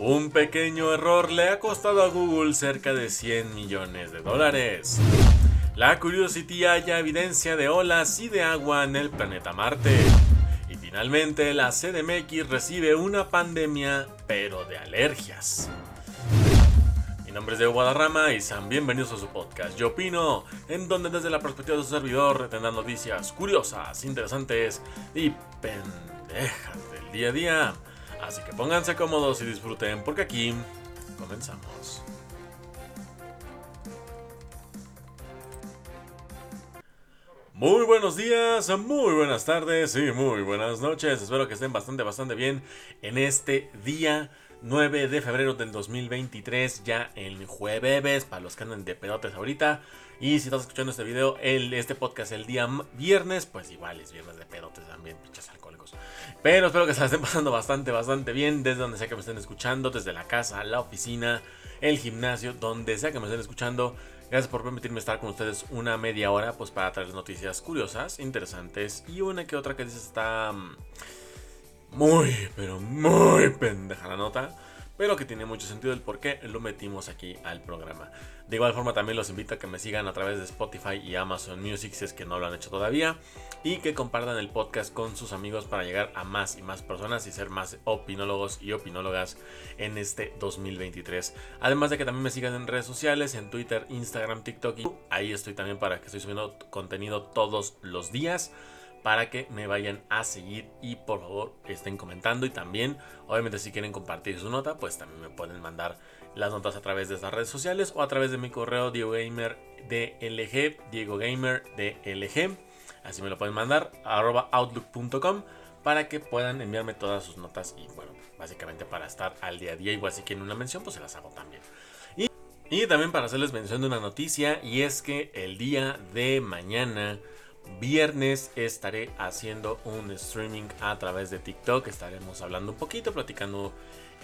Un pequeño error le ha costado a Google cerca de 100 millones de dólares. La Curiosity halla evidencia de olas y de agua en el planeta Marte. Y finalmente la CDMX recibe una pandemia, pero de alergias. Mi nombre es Diego Guadarrama y sean bienvenidos a su podcast Yo Opino, en donde desde la perspectiva de su servidor tendrán noticias curiosas, interesantes y pendejas del día a día. Así que pónganse cómodos y disfruten porque aquí comenzamos. Muy buenos días, muy buenas tardes y muy buenas noches. Espero que estén bastante, bastante bien en este día 9 de febrero del 2023, ya el jueves, para los que andan de pedotes ahorita. Y si estás escuchando este video, este podcast el día viernes, pues igual es viernes de pedotes también, pinches alcohólicos. Pero espero que se la estén pasando bastante, bastante bien desde donde sea que me estén escuchando, desde la casa, la oficina, el gimnasio, donde sea que me estén escuchando. Gracias por permitirme estar con ustedes una media hora, pues para traer noticias curiosas, interesantes y una que otra que dice está mm, muy, pero muy pendeja la nota pero que tiene mucho sentido el por qué lo metimos aquí al programa. De igual forma también los invito a que me sigan a través de Spotify y Amazon Music si es que no lo han hecho todavía y que compartan el podcast con sus amigos para llegar a más y más personas y ser más opinólogos y opinólogas en este 2023. Además de que también me sigan en redes sociales, en Twitter, Instagram, TikTok ahí estoy también para que estoy subiendo contenido todos los días para que me vayan a seguir y por favor estén comentando. Y también obviamente si quieren compartir su nota pues también me pueden mandar las notas a través de estas redes sociales o a través de mi correo Diego Gamer DLG Diego Gamer DLG así me lo pueden mandar arroba outlook.com para que puedan enviarme todas sus notas y bueno básicamente para estar al día a día. Igual si quieren una mención pues se las hago también. Y, y también para hacerles mención de una noticia y es que el día de mañana viernes estaré haciendo un streaming a través de TikTok. Estaremos hablando un poquito, platicando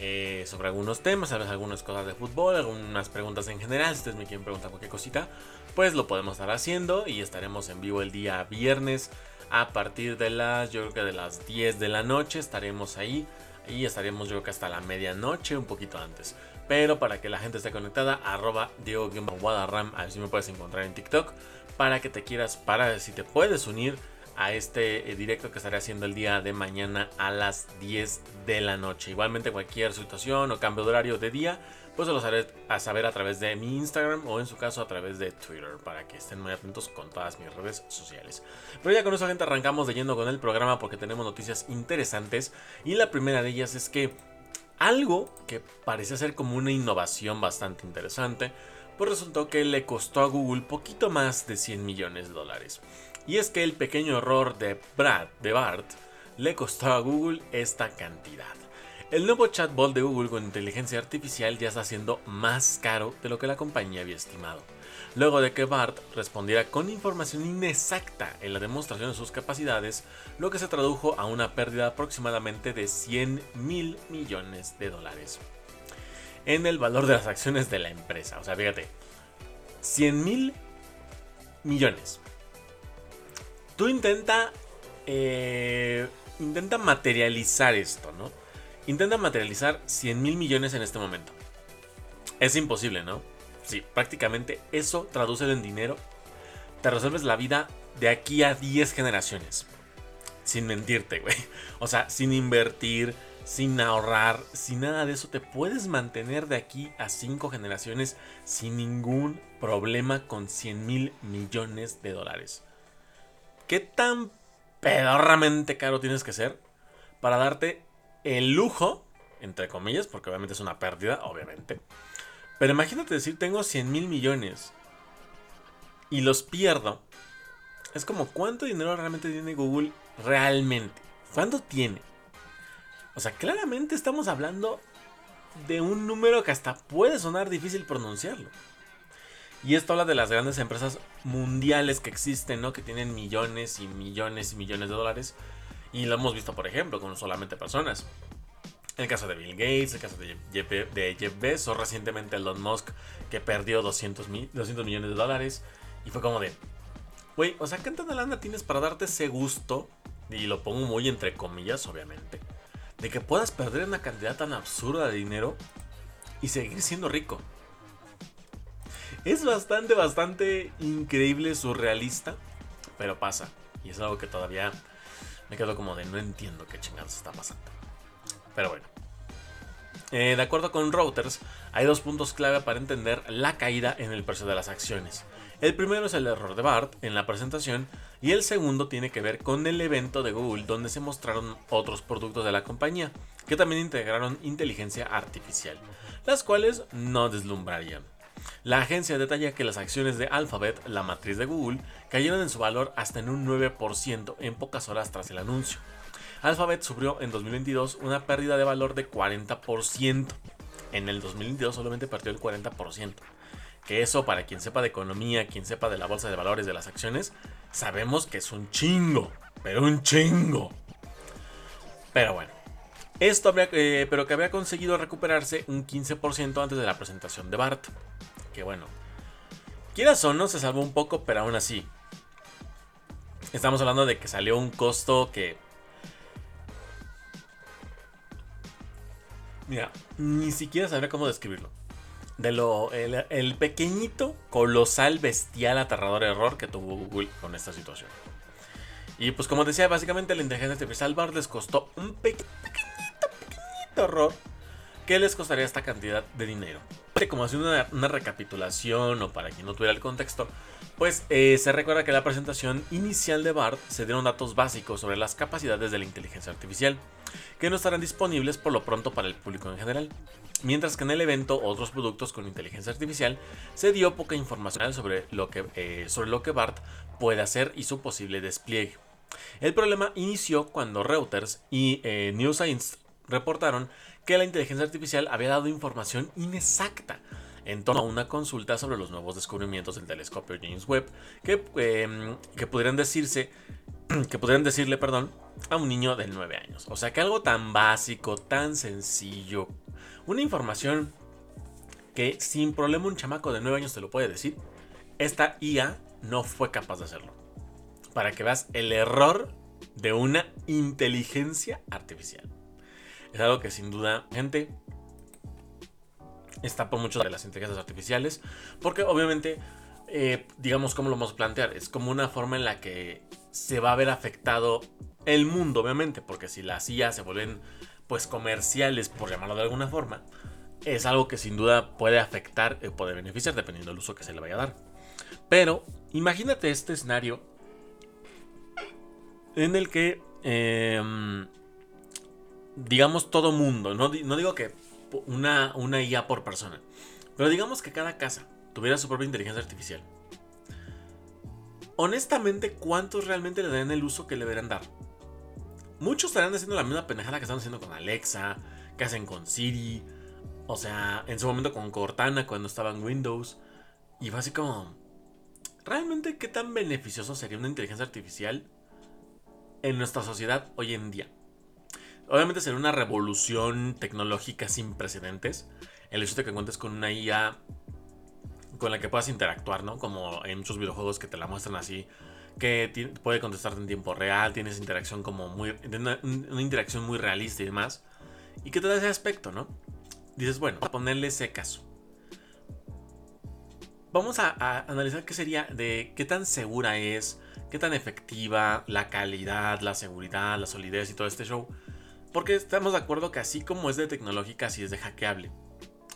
eh, sobre algunos temas, algunas cosas de fútbol, algunas preguntas en general. Si ustedes me quieren preguntar cualquier cosita, pues lo podemos estar haciendo y estaremos en vivo el día viernes a partir de las, yo creo que de las 10 de la noche estaremos ahí y estaremos yo creo que hasta la medianoche, un poquito antes. Pero para que la gente esté conectada, arroba Diego Guadarram, a ver si me puedes encontrar en TikTok para que te quieras, para si te puedes unir a este eh, directo que estaré haciendo el día de mañana a las 10 de la noche. Igualmente cualquier situación o cambio de horario de día, pues se los haré a saber a través de mi Instagram o en su caso a través de Twitter para que estén muy atentos con todas mis redes sociales. Pero ya con eso gente arrancamos de yendo con el programa porque tenemos noticias interesantes y la primera de ellas es que algo que parece ser como una innovación bastante interesante pues resultó que le costó a Google poquito más de 100 millones de dólares. Y es que el pequeño error de Brad, de Bart, le costó a Google esta cantidad. El nuevo chatbot de Google con inteligencia artificial ya está siendo más caro de lo que la compañía había estimado. Luego de que Bart respondiera con información inexacta en la demostración de sus capacidades, lo que se tradujo a una pérdida aproximadamente de 100 mil millones de dólares en el valor de las acciones de la empresa. O sea, fíjate, 100 mil millones. Tú intenta, eh, intenta materializar esto, ¿no? Intenta materializar 100 mil millones en este momento. Es imposible, ¿no? Sí, prácticamente eso traduce en dinero. Te resuelves la vida de aquí a 10 generaciones. Sin mentirte, güey. O sea, sin invertir, sin ahorrar, sin nada de eso, te puedes mantener de aquí a cinco generaciones sin ningún problema con 100 mil millones de dólares. ¿Qué tan pedorramente caro tienes que ser para darte el lujo, entre comillas, porque obviamente es una pérdida, obviamente. Pero imagínate decir, tengo 100 mil millones y los pierdo. Es como, ¿cuánto dinero realmente tiene Google realmente? ¿Cuánto tiene? O sea, claramente estamos hablando de un número que hasta puede sonar difícil pronunciarlo. Y esto habla de las grandes empresas mundiales que existen, ¿no? Que tienen millones y millones y millones de dólares. Y lo hemos visto, por ejemplo, con solamente personas. El caso de Bill Gates, el caso de Jeff, de Jeff Bezos, recientemente Elon Musk, que perdió 200, 200 millones de dólares. Y fue como de, güey, o sea, ¿qué tanta lana tienes para darte ese gusto? Y lo pongo muy entre comillas, obviamente de que puedas perder una cantidad tan absurda de dinero y seguir siendo rico. Es bastante, bastante increíble, surrealista, pero pasa. Y es algo que todavía me quedo como de no entiendo qué chingados está pasando. Pero bueno. Eh, de acuerdo con Reuters, hay dos puntos clave para entender la caída en el precio de las acciones. El primero es el error de Bart en la presentación y el segundo tiene que ver con el evento de Google donde se mostraron otros productos de la compañía que también integraron inteligencia artificial, las cuales no deslumbrarían. La agencia detalla que las acciones de Alphabet, la matriz de Google, cayeron en su valor hasta en un 9% en pocas horas tras el anuncio. Alphabet sufrió en 2022 una pérdida de valor de 40%. En el 2022 solamente perdió el 40%. Que eso, para quien sepa de economía, quien sepa de la bolsa de valores de las acciones, sabemos que es un chingo. Pero un chingo. Pero bueno. Esto habría, eh, pero que había conseguido recuperarse un 15% antes de la presentación de Bart. Que bueno. Quieras o no, se salvó un poco, pero aún así. Estamos hablando de que salió un costo que Mira, ni siquiera sabría cómo describirlo de lo el, pequeñito, colosal, bestial, aterrador error que tuvo Google con esta situación. Y pues como decía, básicamente la inteligencia artificial Bard les costó un pequeñito, pequeñito error que les costaría esta cantidad de dinero. Como haciendo una, una recapitulación o para quien no tuviera el contexto, pues eh, se recuerda que en la presentación inicial de BART se dieron datos básicos sobre las capacidades de la inteligencia artificial, que no estarán disponibles por lo pronto para el público en general. Mientras que en el evento otros productos con inteligencia artificial se dio poca información sobre lo que, eh, sobre lo que BART puede hacer y su posible despliegue. El problema inició cuando Reuters y eh, Science reportaron que la inteligencia artificial había dado información inexacta en torno a una consulta sobre los nuevos descubrimientos del telescopio James Webb que, em, que pudieran decirse que pudieran decirle, perdón, a un niño de 9 años. O sea que algo tan básico, tan sencillo, una información que sin problema un chamaco de 9 años te lo puede decir, esta IA no fue capaz de hacerlo. Para que veas el error de una inteligencia artificial. Es algo que sin duda, gente, está por mucho de las inteligencias artificiales, porque obviamente, eh, digamos, ¿cómo lo vamos a plantear? Es como una forma en la que se va a ver afectado el mundo, obviamente, porque si las IA se vuelven, pues, comerciales, por llamarlo de alguna forma, es algo que sin duda puede afectar o puede beneficiar dependiendo del uso que se le vaya a dar. Pero, imagínate este escenario en el que, em, digamos, todo mundo, no, no digo que una, una IA por persona. Pero digamos que cada casa tuviera su propia inteligencia artificial. Honestamente, ¿cuántos realmente le darían el uso que le deberían dar? Muchos estarían haciendo la misma pendejada que están haciendo con Alexa, que hacen con Siri, o sea, en su momento con Cortana cuando estaba en Windows. Y fue así como, ¿realmente qué tan beneficioso sería una inteligencia artificial en nuestra sociedad hoy en día? Obviamente sería una revolución tecnológica sin precedentes. El hecho de que cuentes con una IA con la que puedas interactuar, ¿no? Como en muchos videojuegos que te la muestran así, que puede contestarte en tiempo real, tienes interacción como muy. Una, interacción muy realista y demás. Y que te da ese aspecto, ¿no? Dices, bueno, a ponerle ese caso. Vamos a, a analizar qué sería de qué tan segura es, qué tan efectiva, la calidad, la seguridad, la solidez y todo este show. Porque estamos de acuerdo que así como es de tecnológica, así es de hackeable.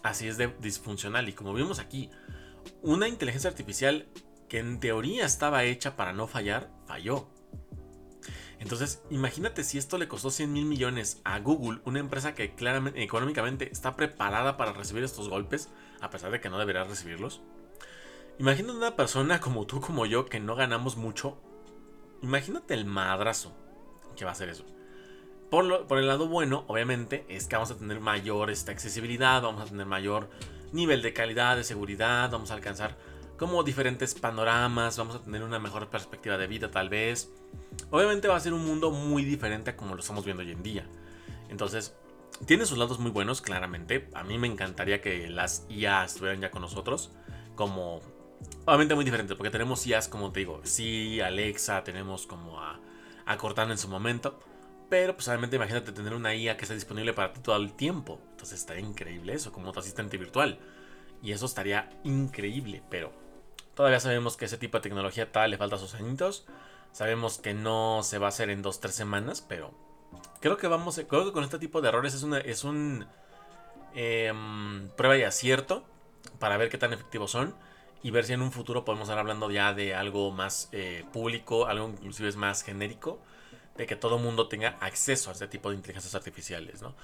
Así es de disfuncional. Y como vimos aquí, una inteligencia artificial que en teoría estaba hecha para no fallar, falló. Entonces, imagínate si esto le costó 100 mil millones a Google, una empresa que claramente, económicamente está preparada para recibir estos golpes, a pesar de que no debería recibirlos. Imagínate una persona como tú, como yo, que no ganamos mucho. Imagínate el madrazo que va a ser eso. Por, el lado bueno, obviamente, es que vamos a tener mayor esta accesibilidad, vamos a tener mayor nivel de calidad, de seguridad, vamos a alcanzar como diferentes panoramas, vamos a tener una mejor perspectiva de vida tal vez. Obviamente va a ser un mundo muy diferente a como lo estamos viendo hoy en día. Entonces, tiene sus lados muy buenos, claramente. A mí me encantaría que las IA estuvieran ya con nosotros. Como, obviamente muy diferente, porque tenemos IAs como te digo, sí, Alexa, tenemos como a, a Cortana en su momento. Pero pues obviamente imagínate tener una IA que esté disponible para ti todo el tiempo. Entonces estaría increíble eso, como tu asistente virtual. Y eso estaría increíble, pero todavía sabemos que ese tipo de tecnología tal le falta sus añitos. Sabemos que no se va a hacer en 2-3 semanas, pero creo que vamos, creo que con este tipo de errores es, una, es un em, prueba y acierto para ver qué tan efectivos son y ver si en un futuro podemos estar hablando ya de algo más eh, público, algo inclusive es más genérico, de que todo mundo tenga acceso a este tipo de inteligencias artificiales, ¿no?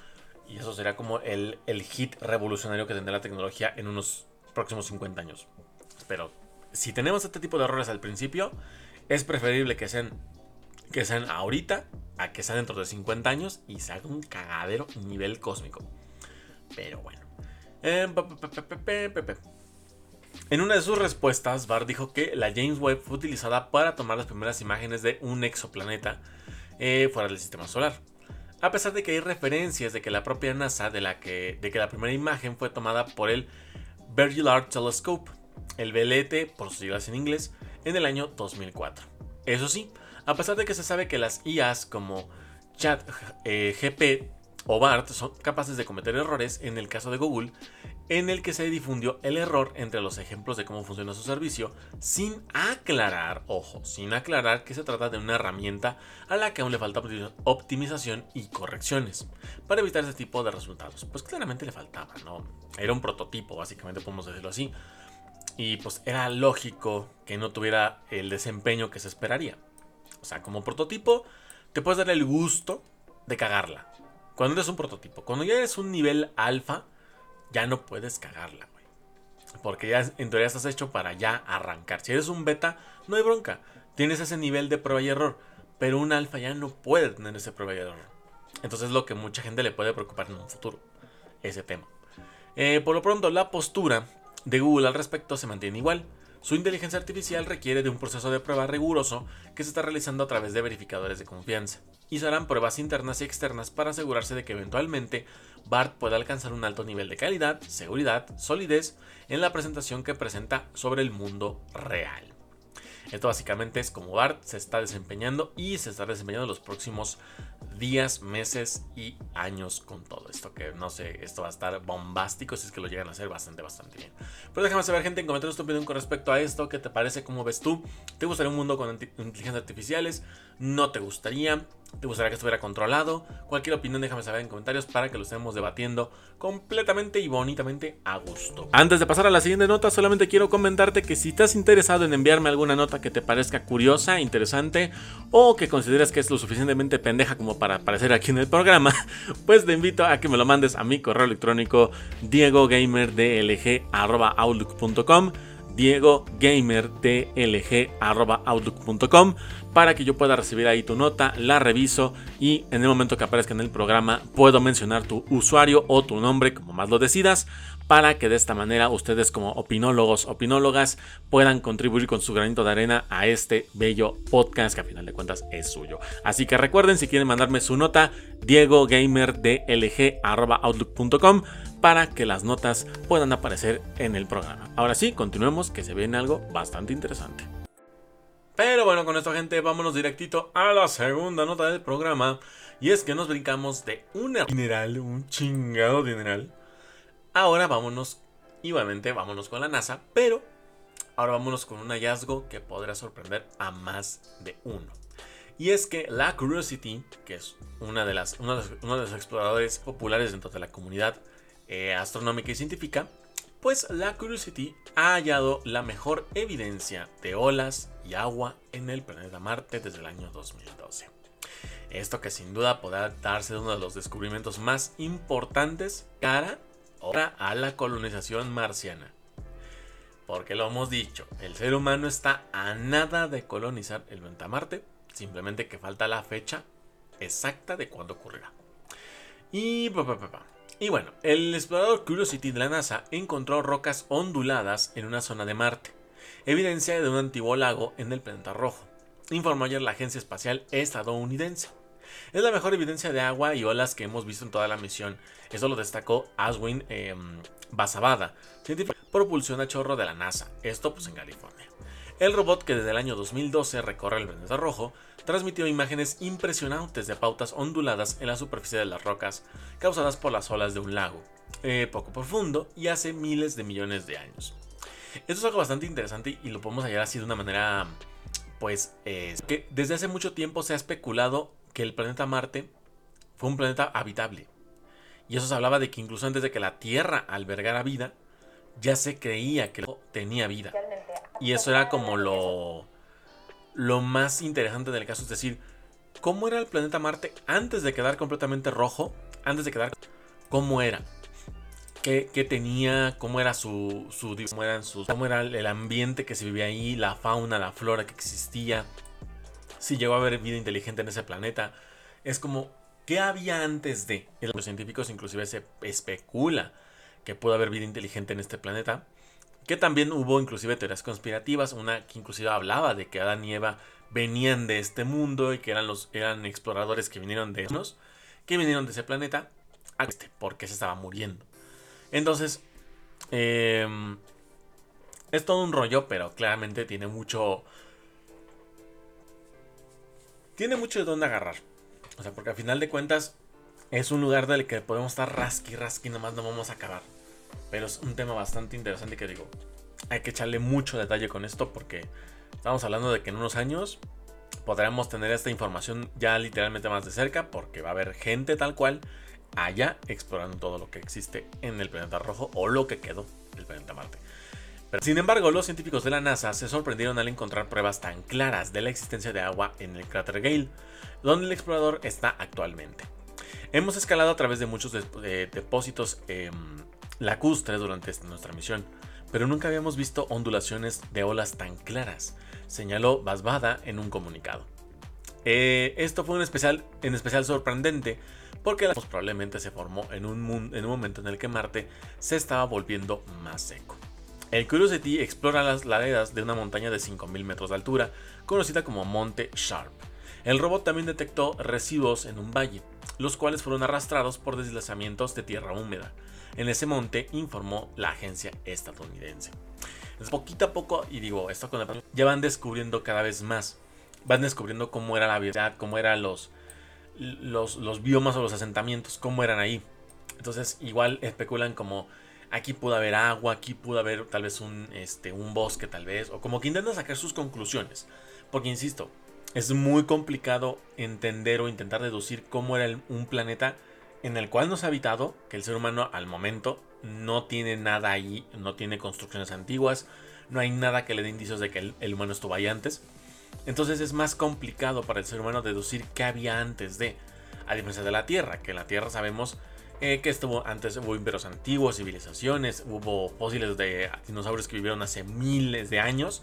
Y eso será como el, el hit revolucionario que tendrá la tecnología en unos próximos 50 años. Pero si tenemos este tipo de errores al principio, es preferible que sean, que sean ahorita a que sean dentro de 50 años y se haga un cagadero nivel cósmico. Pero bueno. En una de sus respuestas, Barr dijo que la James Webb fue utilizada para tomar las primeras imágenes de un exoplaneta eh, fuera del sistema solar. A pesar de que hay referencias de que la propia NASA, de, la que, de que la primera imagen fue tomada por el Large Telescope, el BLT por sus siglas en inglés, en el año 2004. Eso sí, a pesar de que se sabe que las IAs como ChatGPT eh, o BART son capaces de cometer errores, en el caso de Google, en el que se difundió el error entre los ejemplos de cómo funciona su servicio, sin aclarar, ojo, sin aclarar que se trata de una herramienta a la que aún le falta optimización y correcciones, para evitar ese tipo de resultados. Pues claramente le faltaba, ¿no? Era un prototipo, básicamente podemos decirlo así. Y pues era lógico que no tuviera el desempeño que se esperaría. O sea, como prototipo, te puedes dar el gusto de cagarla. Cuando eres un prototipo, cuando ya eres un nivel alfa, ya no puedes cagarla, güey. Porque ya en teoría estás hecho para ya arrancar. Si eres un beta, no hay bronca. Tienes ese nivel de prueba y error. Pero un alfa ya no puede tener ese prueba y error. Entonces es lo que mucha gente le puede preocupar en un futuro. Ese tema. Eh, por lo pronto, la postura de Google al respecto se mantiene igual. Su inteligencia artificial requiere de un proceso de prueba riguroso que se está realizando a través de verificadores de confianza, y se harán pruebas internas y externas para asegurarse de que eventualmente BART pueda alcanzar un alto nivel de calidad, seguridad, solidez en la presentación que presenta sobre el mundo real. Esto básicamente es como BART se está desempeñando y se está desempeñando en los próximos días, meses y años con todo esto. Que no sé, esto va a estar bombástico si es que lo llegan a hacer bastante, bastante bien. Pero déjame saber, gente, en comentarios tu opinión con respecto a esto. ¿Qué te parece? ¿Cómo ves tú? ¿Te gustaría un mundo con inteligencias artificiales? ¿No te gustaría? ¿Te gustaría que estuviera controlado? Cualquier opinión déjame saber en comentarios para que lo estemos debatiendo completamente y bonitamente a gusto. Antes de pasar a la siguiente nota, solamente quiero comentarte que si estás interesado en enviarme alguna nota que te parezca curiosa, interesante o que consideres que es lo suficientemente pendeja como para aparecer aquí en el programa, pues te invito a que me lo mandes a mi correo electrónico diegogamerdlg.outlook.com Diego outlook.com para que yo pueda recibir ahí tu nota, la reviso y en el momento que aparezca en el programa puedo mencionar tu usuario o tu nombre como más lo decidas para que de esta manera ustedes como opinólogos, opinólogas puedan contribuir con su granito de arena a este bello podcast que a final de cuentas es suyo. Así que recuerden si quieren mandarme su nota, diegogamerdlg.outlook.com para que las notas puedan aparecer en el programa. Ahora sí, continuemos que se viene algo bastante interesante. Pero bueno, con esto gente, vámonos directito a la segunda nota del programa. Y es que nos brincamos de un dineral, un chingado dineral. Ahora vámonos, igualmente vámonos con la NASA, pero ahora vámonos con un hallazgo que podrá sorprender a más de uno. Y es que la Curiosity, que es una de las, uno de los exploradores populares dentro de la comunidad eh, astronómica y científica, pues la Curiosity ha hallado la mejor evidencia de olas y agua en el planeta Marte desde el año 2012. Esto que sin duda podrá darse uno de los descubrimientos más importantes cara a la colonización marciana. Porque lo hemos dicho, el ser humano está a nada de colonizar el planeta Marte, simplemente que falta la fecha exacta de cuándo ocurrirá. Y y bueno, el explorador Curiosity de la NASA encontró rocas onduladas en una zona de Marte, evidencia de un antiguo lago en el planeta rojo, informó ayer la agencia espacial estadounidense. Es la mejor evidencia de agua y olas que hemos visto en toda la misión. Eso lo destacó Aswin eh, Basabada, científico propulsión a chorro de la NASA, esto pues en California. El robot que desde el año 2012 recorre el planeta rojo transmitió imágenes impresionantes de pautas onduladas en la superficie de las rocas causadas por las olas de un lago, eh, poco profundo y hace miles de millones de años. Esto es algo bastante interesante y lo podemos hallar así de una manera, pues, que desde hace mucho tiempo se ha especulado que el planeta Marte fue un planeta habitable. Y eso se hablaba de que incluso antes de que la Tierra albergara vida, ya se creía que tenía vida. Y eso era como lo, lo más interesante del caso, es decir, cómo era el planeta Marte antes de quedar completamente rojo, antes de quedar... ¿Cómo era? ¿Qué, tenía? ¿Cómo era su, su cómo, cómo era el ambiente que se vivía ahí? La fauna, la flora que existía. Si llegó a haber vida inteligente en ese planeta. Es como, ¿qué había antes de? Los científicos inclusive se especula que pudo haber vida inteligente en este planeta. Que también hubo inclusive teorías conspirativas, una que inclusive hablaba de que Adán y Eva venían de este mundo y que eran los eran exploradores que vinieron de unos que vinieron de ese planeta a este porque se estaba muriendo. Entonces, em, es todo un rollo, pero claramente tiene mucho tiene mucho de dónde agarrar. O sea, porque al final de cuentas es un lugar del que podemos estar rasqui, rasqui, nomás no vamos a acabar. Pero es un tema bastante interesante que digo, hay que echarle mucho detalle con esto porque estamos hablando de que en unos años podremos tener esta información ya literalmente más de cerca porque va a haber gente tal cual allá explorando todo lo que existe en el planeta rojo o lo que quedó del planeta Marte. Pero, sin embargo, los científicos de la NASA se sorprendieron al encontrar pruebas tan claras de la existencia de agua en el cráter Gale, donde el explorador está actualmente. Hemos escalado a través de muchos depósitos eh, lacustres durante nuestra misión, pero nunca habíamos visto ondulaciones de olas tan claras, señaló Basbada en un comunicado. Eh, esto fue un especial, en especial sorprendente porque la probablemente se formó en un, en un momento en el que Marte se estaba volviendo más seco. El Curiosity explora las laderas de una montaña de 5.000 metros de altura, conocida como Monte Sharp. El robot también detectó residuos en un valle, los cuales fueron arrastrados por deslizamientos de tierra húmeda, en ese monte, informó la agencia estadounidense. Es poquito a poco, y digo, esto con la ya van descubriendo cada vez más. Van descubriendo cómo era la vida, cómo eran los, los, los biomas o los asentamientos, cómo eran ahí. Entonces, igual especulan como aquí pudo haber agua, aquí pudo haber tal vez un, este, un bosque, tal vez, o como que intentan sacar sus conclusiones. Porque, insisto, es muy complicado entender o intentar deducir cómo era un planeta en el cual nos ha habitado, que el ser humano al momento no tiene nada ahí, no tiene construcciones antiguas, no hay nada que le dé indicios de que el, humano estuvo ahí antes. Entonces es más complicado para el ser humano deducir qué había antes de, a diferencia de la Tierra, que en la Tierra sabemos eh, que estuvo antes, hubo imperios antiguos, civilizaciones, hubo fósiles de dinosaurios que vivieron hace miles de años.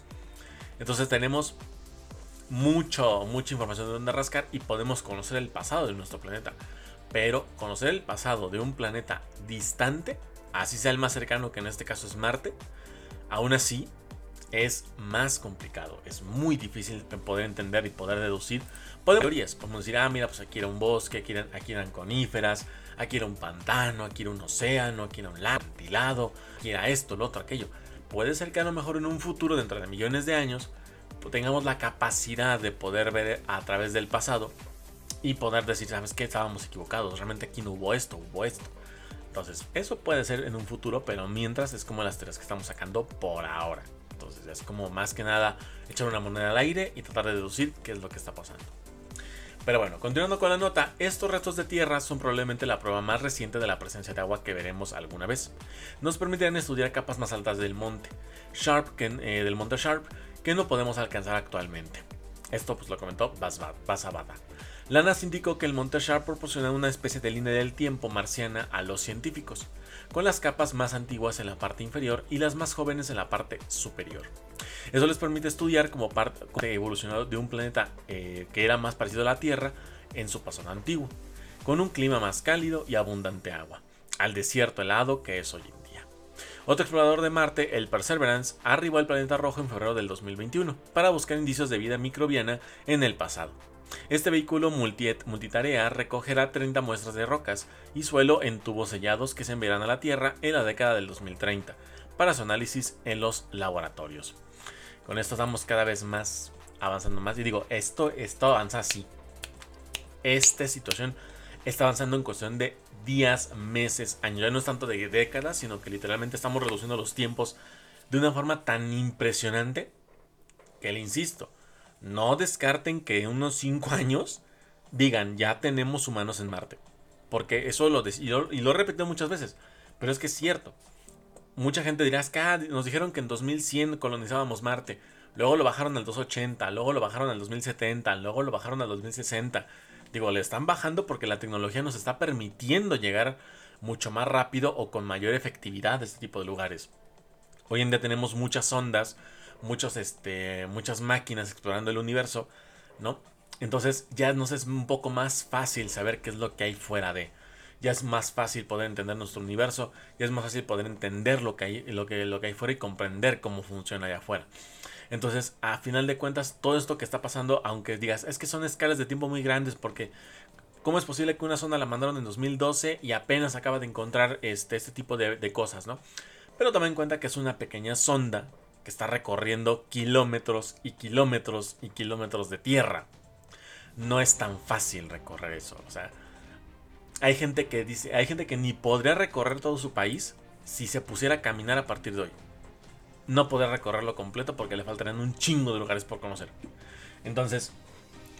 Entonces tenemos mucho, mucha información de dónde rascar y podemos conocer el pasado de nuestro planeta. Pero conocer el pasado de un planeta distante, así sea el más cercano que en este caso es Marte, aún así es más complicado, es muy difícil poder entender y poder deducir. Podemos teorías, podemos decir, ah, mira, pues aquí era un bosque, aquí eran, aquí eran coníferas, aquí era un pantano, aquí era un océano, aquí era un lago, aquí era esto, lo otro, aquello. Puede ser que a lo mejor en un futuro, dentro de millones de años, tengamos la capacidad de poder ver a través del pasado y poder decir, ¿sabes qué? Estábamos equivocados, realmente aquí no hubo esto, hubo esto. Entonces, eso puede ser en un futuro, pero mientras es como las teorías que estamos sacando por ahora. Entonces, es como más que nada echar una moneda al aire y tratar de deducir qué es lo que está pasando. Pero bueno, continuando con la nota, estos restos de tierra son probablemente la prueba más reciente de la presencia de agua que veremos alguna vez. Nos permitirán estudiar capas más altas del monte Sharp, que, eh, del monte Sharp, que no podemos alcanzar actualmente. Esto pues lo comentó Basabada. La NASA indicó que el Monte Sharp proporciona una especie de línea del tiempo marciana a los científicos, con las capas más antiguas en la parte inferior y las más jóvenes en la parte superior. Eso les permite estudiar como parte evolucionado de un planeta eh, que era más parecido a la Tierra en su pasado antiguo, con un clima más cálido y abundante agua, al desierto helado que es hoy en día. Otro explorador de Marte, el Perseverance, arribó al planeta rojo en febrero del 2021 para buscar indicios de vida microbiana en el pasado. Este vehículo multitarea recogerá 30 muestras de rocas y suelo en tubos sellados que se enviarán a la Tierra en la década del 2030 para su análisis en los laboratorios. Con esto estamos cada vez más avanzando más. Y digo, esto, esto avanza así. Esta situación está avanzando en cuestión de días, meses, años. Ya no es tanto de décadas, sino que literalmente estamos reduciendo los tiempos de una forma tan impresionante que le insisto, no descarten que en unos 5 años digan, ya tenemos humanos en Marte. Porque eso lo, y y lo he repetido muchas veces, pero es que es cierto. Mucha gente dirá, que ah, nos dijeron que en 2100 colonizábamos Marte, luego lo bajaron al 280, luego lo bajaron al 2070, luego lo bajaron al 2060. Digo, le están bajando porque la tecnología nos está permitiendo llegar mucho más rápido o con mayor efectividad a este tipo de lugares. Hoy en día tenemos muchas ondas, este, muchas máquinas explorando el universo, ¿no? Entonces ya nos es un poco más fácil saber qué es lo que hay fuera de. Ya es más fácil poder entender nuestro universo, ya es más fácil poder entender lo que hay, lo que, lo que hay fuera y comprender cómo funciona allá afuera. Entonces, a final de cuentas, todo esto que está pasando, aunque digas, es que son escalas de tiempo muy grandes, porque ¿cómo es posible que una zona la mandaron en 2012 y apenas acaba de encontrar este, este tipo de, de cosas, ¿no? Pero toma en cuenta que es una pequeña sonda que está recorriendo kilómetros y kilómetros y kilómetros de tierra. No es tan fácil recorrer eso. O sea, hay gente que dice, hay gente que ni podría recorrer todo su país si se pusiera a caminar a partir de hoy no poder recorrerlo completo porque le faltarían un chingo de lugares por conocer. Entonces,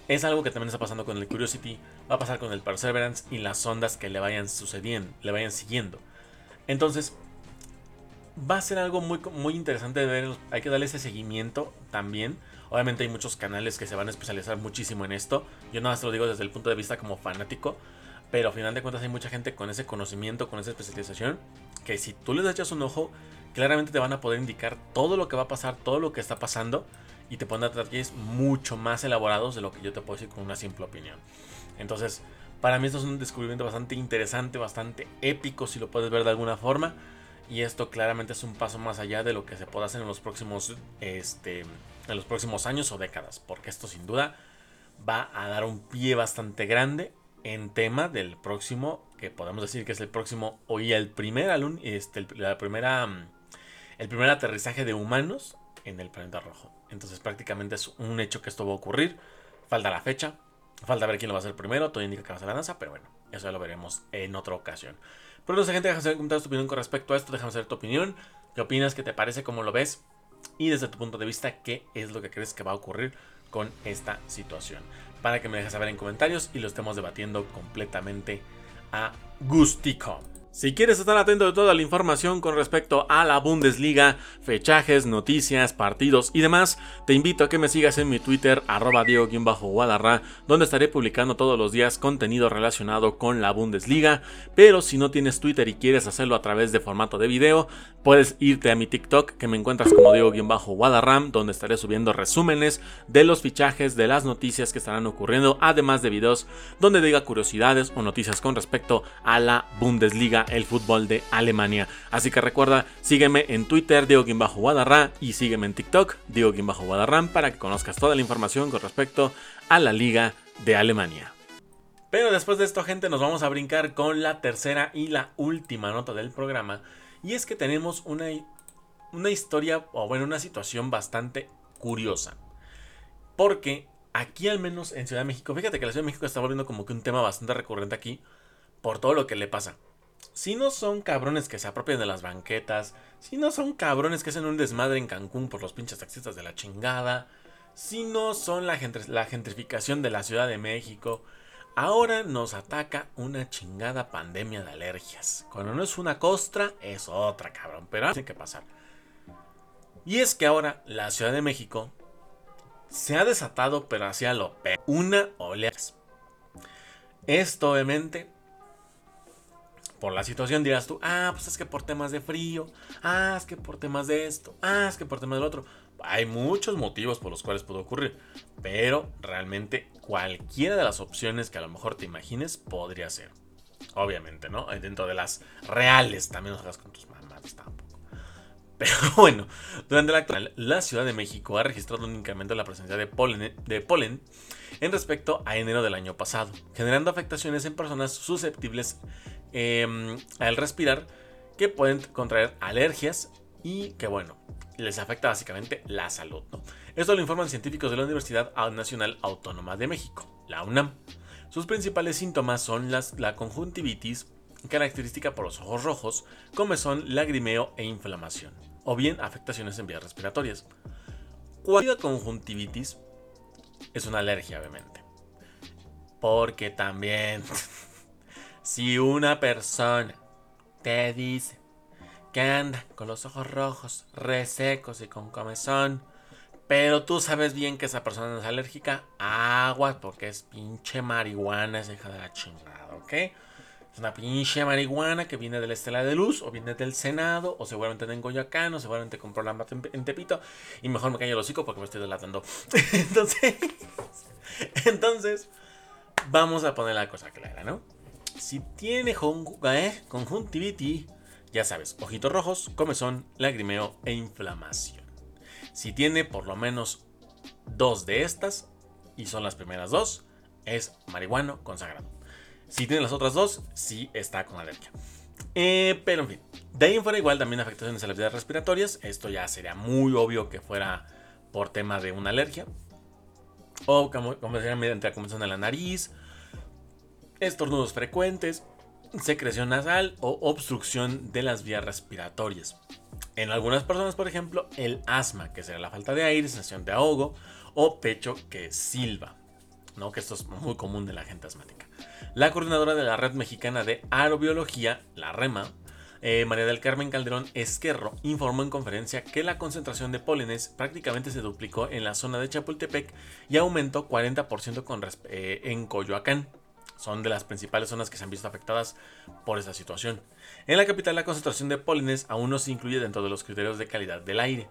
es algo que también está pasando con el Curiosity, va a pasar con el Perseverance y las ondas que le vayan sucediendo, le vayan siguiendo. Entonces, va a ser algo muy, muy interesante de ver, hay que darle ese seguimiento también. Obviamente hay muchos canales que se van a especializar muchísimo en esto. Yo nada más lo digo desde el punto de vista como fanático. Pero al final de cuentas hay mucha gente con ese conocimiento, con esa especialización, que si tú les echas un ojo, claramente te van a poder indicar todo lo que va a pasar, todo lo que está pasando y te pondrán detalles mucho más elaborados de lo que yo te puedo decir con una simple opinión. Entonces, para mí esto es un descubrimiento bastante interesante, bastante épico si lo puedes ver de alguna forma. Y esto claramente es un paso más allá de lo que se puede hacer en los próximos, este, en los próximos años o décadas. Porque esto sin duda va a dar un pie bastante grande en tema del próximo, que podemos decir que es el próximo, hoy el primer este, la primera el primer aterrizaje de humanos en el planeta rojo. Entonces prácticamente es un hecho que esto va a ocurrir. Falta la fecha, falta ver quién lo va a hacer primero, todo indica que va a ser la NASA, pero bueno, eso ya lo veremos en otra ocasión. Pero no sé gente, déjame saber tu opinión con respecto a esto, déjame saber tu opinión, qué opinas, qué te parece, cómo lo ves y desde tu punto de vista, qué es lo que crees que va a ocurrir con esta situación. Para que me dejes saber en comentarios y lo estemos debatiendo completamente a gustico. Si quieres estar atento de toda la información con respecto a la Bundesliga, fechajes, noticias, partidos y demás, te invito a que me sigas en mi Twitter, arroba Diego-Guadarra, donde estaré publicando todos los días contenido relacionado con la Bundesliga. Pero si no tienes Twitter y quieres hacerlo a través de formato de video, puedes irte a mi TikTok, que me encuentras como Diego-Guadarram, donde estaré subiendo resúmenes de los fichajes, de las noticias que estarán ocurriendo, además de videos donde diga curiosidades o noticias con respecto a la Bundesliga el fútbol de Alemania. Así que recuerda, sígueme en Twitter, Diego Guadarra, y sígueme en TikTok, Diego Guadarrán, para que conozcas toda la información con respecto a la Liga de Alemania. Pero después de esto, gente, nos vamos a brincar con la tercera y la última nota del programa. Y es que tenemos una, una historia, o bueno, una situación bastante curiosa. Porque aquí al menos en Ciudad de México, fíjate que la Ciudad de México está volviendo como que un tema bastante recurrente aquí por todo lo que le pasa si no son cabrones que se apropian de las banquetas, si no son cabrones que hacen un desmadre en Cancún por los pinches taxistas de la chingada, si no son la, gentrificación de la Ciudad de México, ahora nos ataca una chingada pandemia de alergias. Cuando no es una costra, es otra, cabrón, pero tiene que pasar. Y es que ahora la Ciudad de México se ha desatado, pero hacia lo peor. Una oleada. Esto obviamente por la situación dirás tú, ah, pues es que por temas de frío, ah, es que por temas de esto, ah, es que por temas del otro. Hay muchos motivos por los cuales puede ocurrir, pero realmente cualquiera de las opciones que a lo mejor te imagines podría ser. Obviamente, ¿no? Dentro de las reales, también nos hagas con tus mamás tampoco. Pero bueno, durante la actual, la Ciudad de México ha registrado únicamente la presencia de polen, de polen en respecto a enero del año pasado, generando afectaciones en personas susceptibles Em, al respirar que pueden contraer alergias y que bueno, les afecta básicamente la salud. Esto lo informan científicos de la Universidad Nacional Autónoma de México, la UNAM. Sus principales síntomas son las, la conjuntivitis, característica por los ojos rojos, comezón, lagrimeo e inflamación, o bien afectaciones en vías respiratorias. Cuando conjuntivitis es una alergia, obviamente. Porque también, si una persona te dice que anda con los ojos rojos, resecos y con comezón, pero tú sabes bien que esa persona es alérgica, agua, porque es pinche marihuana esa hija de la chingada, ¿ok? Es una pinche marihuana que viene de la Estela de Luz, o viene del Senado, o seguramente de Coyoacán, o seguramente compró la en Tepito, y mejor me callo el hocico porque me estoy delatando. entonces, entonces, vamos a poner la cosa clara, ¿no? Si tiene eh, conjuntivitis, ya sabes, ojitos rojos, comezón, lagrimeo e inflamación. Si tiene por lo menos dos de estas, y son las primeras dos, es marihuano consagrado. Si tiene las otras dos, sí está con alergia. Eh, pero en fin, de ahí en fuera igual también afectaciones a las vías respiratorias. Esto ya sería muy obvio que fuera por tema de una alergia. O como, como decía, mediante la comezón de la nariz, estornudos frecuentes, secreción nasal o obstrucción de las vías respiratorias. En algunas personas, por ejemplo, el asma, que será la falta de aire, sensación de ahogo o pecho que silba, ¿no? que esto es muy común de la gente asmática. La coordinadora de la Red Mexicana de Aerobiología, la REMA, eh, María del Carmen Calderón Esquerro, informó en conferencia que la concentración de pólenes prácticamente se duplicó en la zona de Chapultepec y aumentó 40% con eh, en Coyoacán son de las principales zonas que se han visto afectadas por esta situación. En la capital la concentración de pólenes aún no se incluye dentro de los criterios de calidad del aire.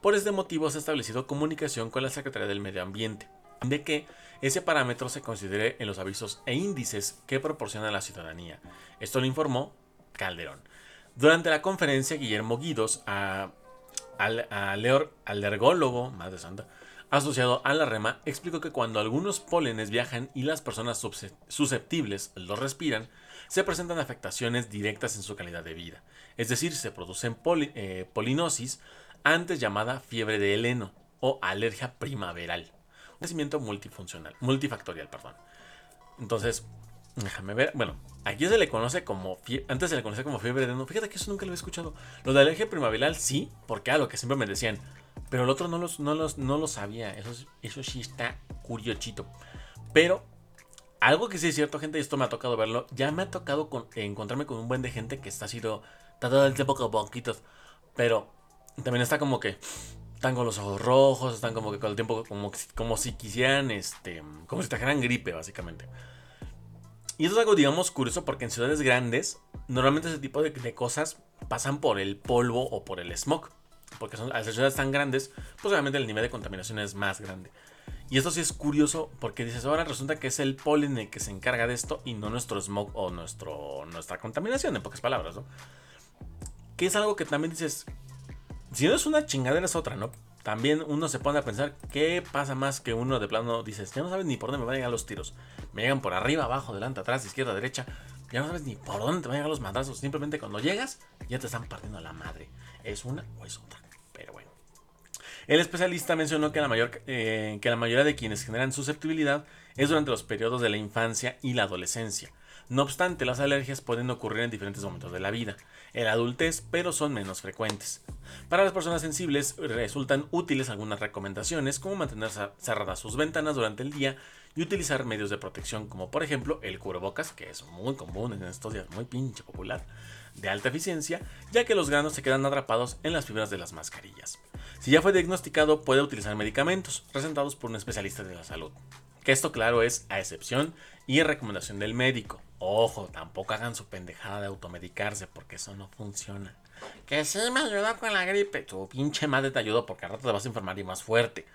Por este motivo se ha establecido comunicación con la Secretaría del Medio Ambiente, de que ese parámetro se considere en los avisos e índices que proporciona la ciudadanía. Esto lo informó Calderón. Durante la conferencia, Guillermo Guidos, a, al, alergólogo, madre santa, asociado a la rema, explicó que cuando algunos pólenes viajan y las personas susceptibles los respiran, se presentan afectaciones directas en su calidad de vida. Es decir, se producen eh, polinosis, antes llamada fiebre de heleno o alergia primaveral. Un crecimiento multifuncional, multifactorial, perdón. Entonces, déjame ver. Bueno, aquí se le conoce como. Antes se le conocía como fiebre de heleno. Fíjate que eso nunca lo he escuchado. Lo de alergia primaveral sí, porque a lo que siempre me decían pero el otro no, los, no, los, no lo sabía. Eso, eso sí está curiosito. Pero algo que sí es cierto, gente, y esto me ha tocado verlo. Ya me ha tocado encontrarme con un buen de gente que está sido. Todo el tiempo con poquitos. Pero también está como que. Están con los ojos rojos, están como que con el tiempo como, como si quisieran, este, como si trajeran gripe, básicamente. Y eso es algo, digamos, curioso porque en ciudades grandes, normalmente ese tipo de cosas pasan por el polvo o por el smog porque son, las ciudades tan grandes, pues obviamente el nivel de contaminación es más grande. Y esto sí es curioso porque dices, ahora resulta que es el polen el que se encarga de esto y no nuestro smog o nuestro, nuestra contaminación, en pocas palabras, ¿no? Que es algo que también dices, si no es una chingadera es otra, ¿no? También uno se pone a pensar qué pasa más que uno de plano dices, ya no sabes ni por dónde me van a llegar los tiros. Me llegan por arriba, abajo, delante, atrás, izquierda, derecha. Ya no sabes ni por dónde te van a llegar los madrazos. Simplemente cuando llegas, ya te están partiendo la madre. ¿Es una o es otra? Pero bueno. El especialista mencionó que la, mayor, eh, que la mayoría de quienes generan susceptibilidad es durante los periodos de la infancia y la adolescencia. No obstante, las alergias pueden ocurrir en diferentes momentos de la vida, en la adultez, pero son menos frecuentes. Para las personas sensibles resultan útiles algunas recomendaciones como mantener cerradas sus ventanas durante el día y utilizar medios de protección como por ejemplo el cubrebocas, que es muy común en estos días, muy pinche popular, de alta eficiencia, ya que los granos se quedan atrapados en las fibras de las mascarillas. Si ya fue diagnosticado, puede utilizar medicamentos recetados por un especialista de la salud. Que esto claro es a excepción y recomendación del médico. Ojo, tampoco hagan su pendejada de automedicarse porque eso no funciona. Que sí me ayudó con la gripe. Tu pinche madre te ayudó porque al rato te vas a enfermar y más fuerte.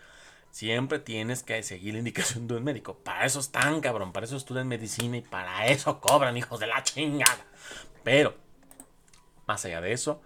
Siempre tienes que seguir la indicación de un médico. Para eso están, cabrón. Para eso estudian medicina y para eso cobran, hijos de la chingada. Pero más allá de eso,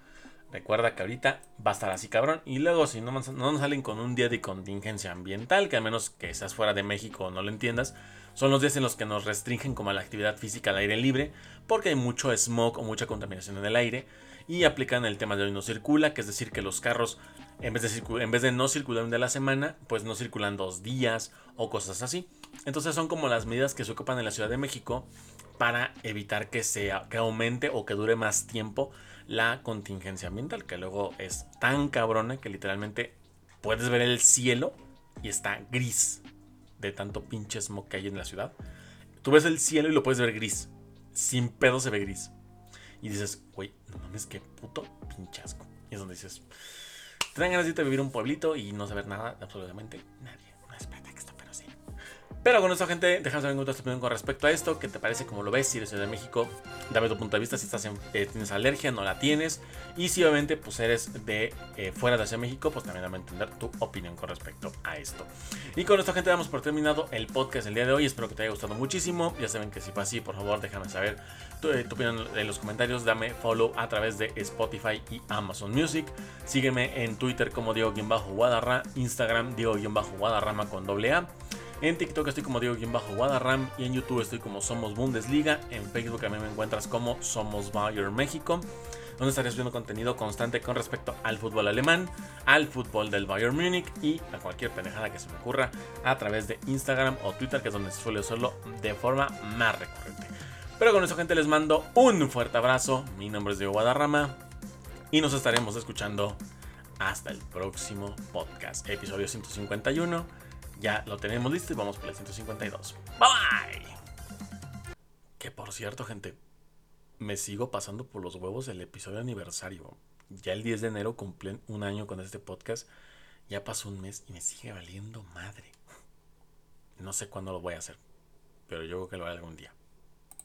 recuerda que ahorita va a estar así cabrón. Y luego si no, no nos salen con un día de contingencia ambiental, que al menos que seas fuera de México no lo entiendas, son los días en los que nos restringen como la actividad física al aire libre, porque hay mucho smog o mucha contaminación en el aire. y aplican el tema de hoy no circula, que es decir, que los carros en vez, de en vez de no circular un día a la semana, pues no circulan dos días o cosas así. Entonces son como las medidas que se ocupan en la Ciudad de México para evitar que, sea, que aumente o que dure más tiempo la contingencia ambiental, que luego es tan cabrona que literalmente puedes ver el cielo y está gris de tanto pinche smog que hay en la ciudad. Tú ves el cielo y lo puedes ver gris. Sin pedo se ve gris. Y dices, güey, no mames, qué puto pinchasco. Y es donde dices, te dan ganas de vivir un pueblito y no saber nada de absolutamente nadie. Pero con esto, gente, déjame saber en tu opinión con respecto a esto. ¿Qué te parece? ¿Cómo lo ves? Si eres de México, dame tu punto de vista. Si estás eh, tienes alergia, no la tienes. Y si obviamente pues eres de eh, fuera de Ciudad de México, pues también dame entender tu opinión con respecto a esto. Y con esto, gente, damos por terminado el podcast el día de hoy. Espero que te haya gustado muchísimo. Ya saben que si fue así, por favor, déjame saber tu, eh, opinión en los comentarios. Dame follow a través de Spotify y Amazon Music. Sígueme en Twitter como Diego-Guadarra, Instagram Diego-Guadarrama con doble A. En TikTok estoy como Diego-Guadarram y en YouTube estoy como Somos Bundesliga. En Facebook a mí me encuentras como Somos Bayern México donde estaré subiendo contenido constante con respecto al fútbol alemán, al fútbol del Bayern Múnich y a cualquier pendejada que se me ocurra a través de Instagram o Twitter, que es donde suelo hacerlo de forma más recurrente. Pero con eso, gente, les mando un fuerte abrazo. Mi nombre es Diego Guadarrama y nos estaremos escuchando hasta el próximo podcast, episodio 151. Ya lo tenemos listo y vamos por el 152. Bye bye. Que por cierto, gente, me sigo pasando por los huevos el episodio aniversario. Ya el 10 de enero cumplen un año con este podcast. Ya pasó un mes y me sigue valiendo madre. No sé cuándo lo voy a hacer, pero yo creo que lo haré algún día.